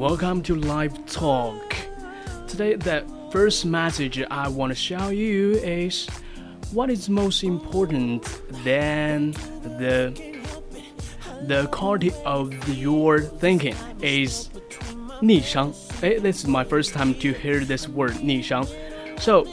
Welcome to Live Talk. Today, the first message I want to show you is what is most important than the the quality of your thinking is 逆商. Hey, this is my first time to hear this word 逆商. So,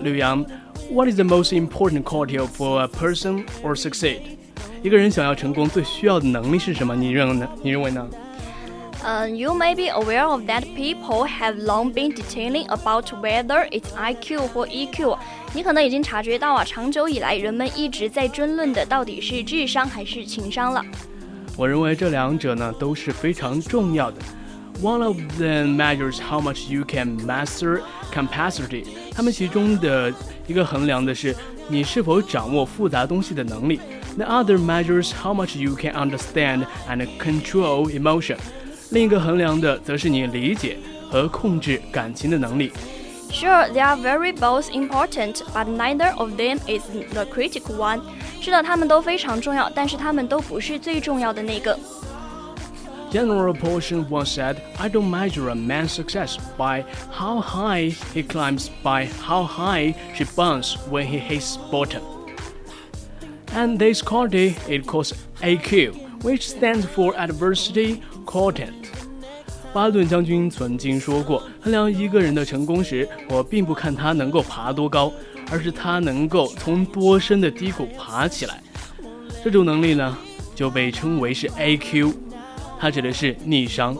Liu Yang, what is the most important quality for a person or succeed? 一个人想要成功，最需要的能力是什么？你认呢？你认为呢 ？uh, you may be aware of that people have long been detailing about whether it's IQ 或 EQ。你可能已经察觉到啊，长久以来人们一直在争论的到底是智商还是情商了。我认为这两者呢都是非常重要的。One of them measures how much you can master capacity。它们其中的一个衡量的是你是否掌握复杂东西的能力。The other measures how much you can understand and control emotion。 另一个衡量的则是你理解和控制感情的能力。Sure, they are very both important, but neither of them is the critical one. 是的，他们都非常重要，但是他们都不是最重要的那个。General Patton once said, I don't measure a man's success by how high he climbs, by how high she bounces when he hits bottom. And this quality it calls AQ, which stands for adversity quotient. 巴顿将军曾经说过，衡量一个人的成功时，我并不看他能够爬多高，而是他能够从多深的低谷爬起来。这种能力呢，就被称为是 AQ，它指的是逆商。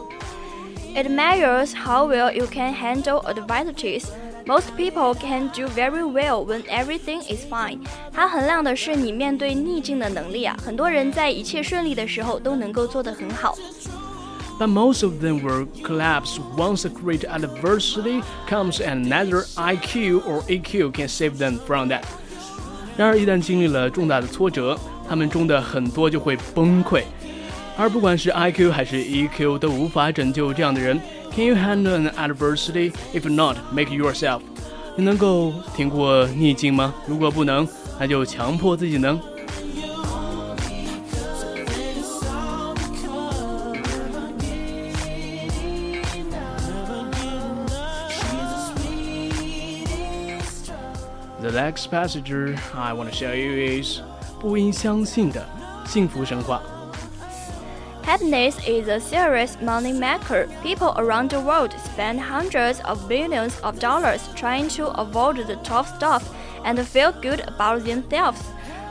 It measures how well you can handle adversities. Most people can do very well when everything is fine. 它衡量的是你面对逆境的能力啊。很多人在一切顺利的时候都能够做得很好。but most of them will collapse once a great adversity comes and neither IQ or EQ can save them from that. 然而，一旦经历了重大的挫折，他们中的很多就会崩溃，而不管是 IQ 还是 EQ 都无法拯救这样的人。Can you handle an adversity? If not, make yourself. 你能够挺过逆境吗？如果不能，那就强迫自己能。 The next passage I want to show you is 不应相信的幸福神话。Happiness is a serious money maker. People around the world spend hundreds of billions of dollars trying to avoid the tough stuff and feel good about themselves.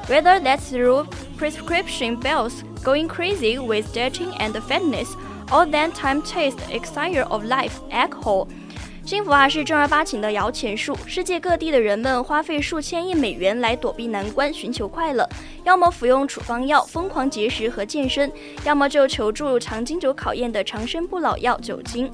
Whether that's through prescription bills, going crazy with dating and fitness, or that time-chased exile of life, alcohol. 幸福啊是正儿八经的摇钱树，世界各地的人们花费数千亿美元来躲避难关，寻求快乐，要么服用处方药，疯狂节食和健身，要么就求助常经久考验的长生不老药——酒精。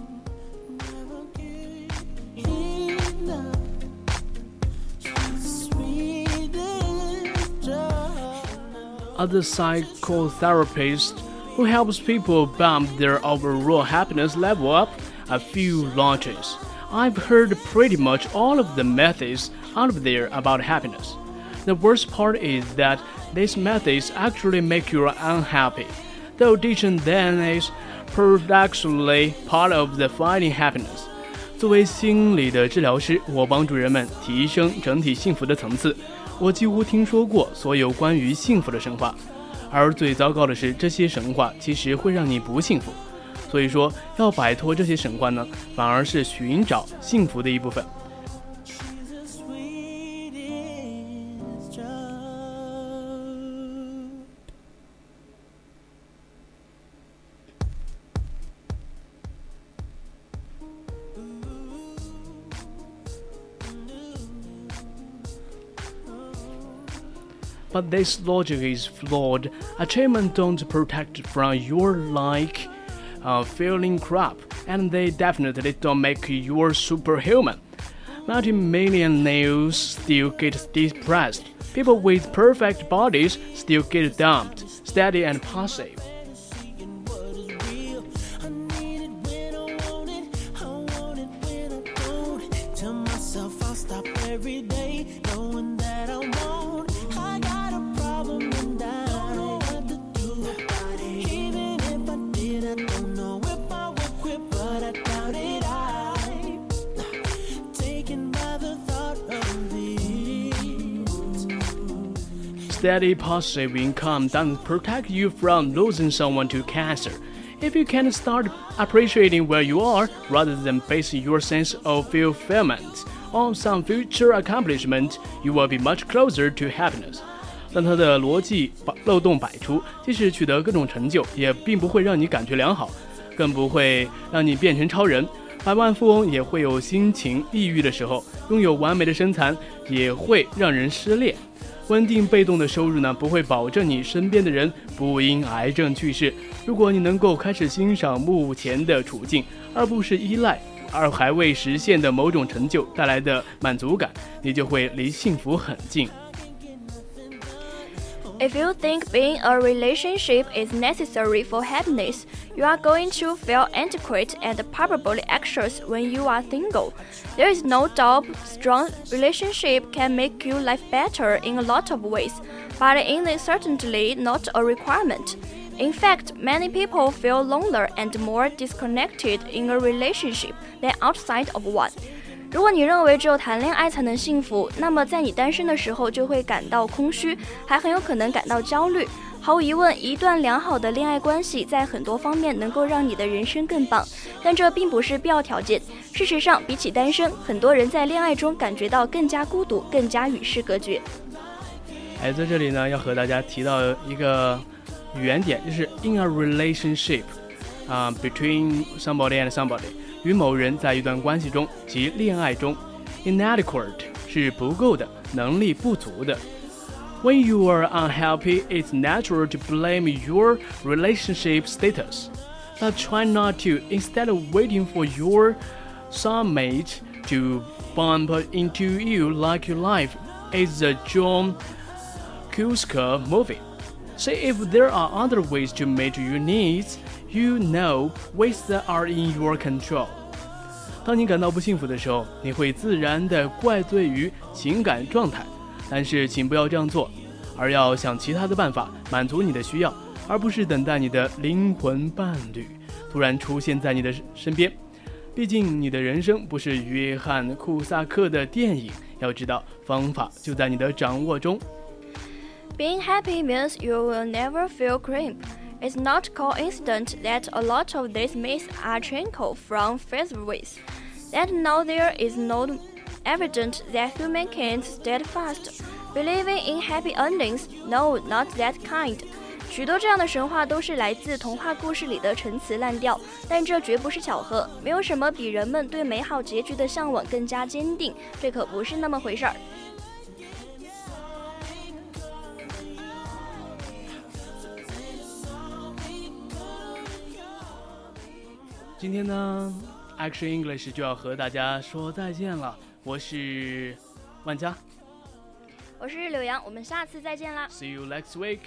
Other psychotherapists who helps people bump their overall happiness level up a few launches. I've heard pretty much all of the methods out there about happiness. The worst part is that these methods actually make you unhappy, though teaching them is paradoxically part of the finding happiness. 作为心理的治疗师，我帮助人们提升整体幸福的层次。我几乎听说过所有关于幸福的神话，而最糟糕的是，这些神话其实会让你不幸福。 所以说，要摆脱这些神话呢，反而是寻找幸福的一部分。 But this logic is flawed. Achievement don't protect from your like uh, feeling crap, and they definitely don't make you superhuman. Multi-millionaires still get depressed. People with perfect bodies still get dumped, steady and passive. steady passive income doesn't protect you from losing someone to cancer. If you can start appreciating where you are rather than basing your sense of fulfillment on some future accomplishment, you will be much closer to happiness. 但它的逻辑漏洞百出，即使取得各种成就，也并不会让你感觉良好，更不会让你变成超人。百万富翁也会有心情抑郁的时候，拥有完美的身材也会让人失恋。 稳定被动的收入呢，不会保证你身边的人不因癌症去世。如果你能够开始欣赏目前的处境，而不是依赖而还未实现的某种成就带来的满足感，你就会离幸福很近。If you think being a relationship is necessary for happiness, you are going to feel inadequate and probably anxious when you are single. There is no doubt strong relationship can make your life better in a lot of ways, but it is certainly not a requirement. In fact, many people feel lonelier and more disconnected in a relationship than outside of one. 如果你认为只有谈恋爱才能幸福，那么在你单身的时候就会感到空虚，还很有可能感到焦虑。毫无疑问，一段良好的恋爱关系在很多方面能够让你的人生更棒，但这并不是必要条件。事实上，比起单身，很多人在恋爱中感觉到更加孤独，更加与世隔绝。哎，在这里呢，要和大家提到一个原点，就是 in a relationship，啊，between somebody and somebody。与某人在一段关系中及恋爱中，inadequate 是不够的，能力不足的。When you are unhappy, it's natural to blame your relationship status. But try not to. Instead of waiting for your soulmate to bump into you like your life is the John Cusack movie. See if there are other ways to meet your needs you know ways that are in your control。当你感到不幸福的时候，你会自然的怪罪于情感状态，但是请不要这样做，而要想其他的办法满足你的需要，而不是等待你的灵魂伴侣突然出现在你的身边。毕竟你的人生不是约翰·库萨克的电影，要知道方法就在你的掌握中。Being happy means you will never feel cramp. It's not coincident that a lot of these myths are trickled from philosophies. That now there is no evidence that humankind steadfast, believing in happy endings. No, not that kind. 许多这样的神话都是来自童话故事里的陈词滥调，但这绝不是巧合。没有什么比人们对美好结局的向往更加坚定，这可不是那么回事儿。 今天呢，Action English 就要和大家说再见了。我是万佳，我是柳阳，我们下次再见啦。See you next week.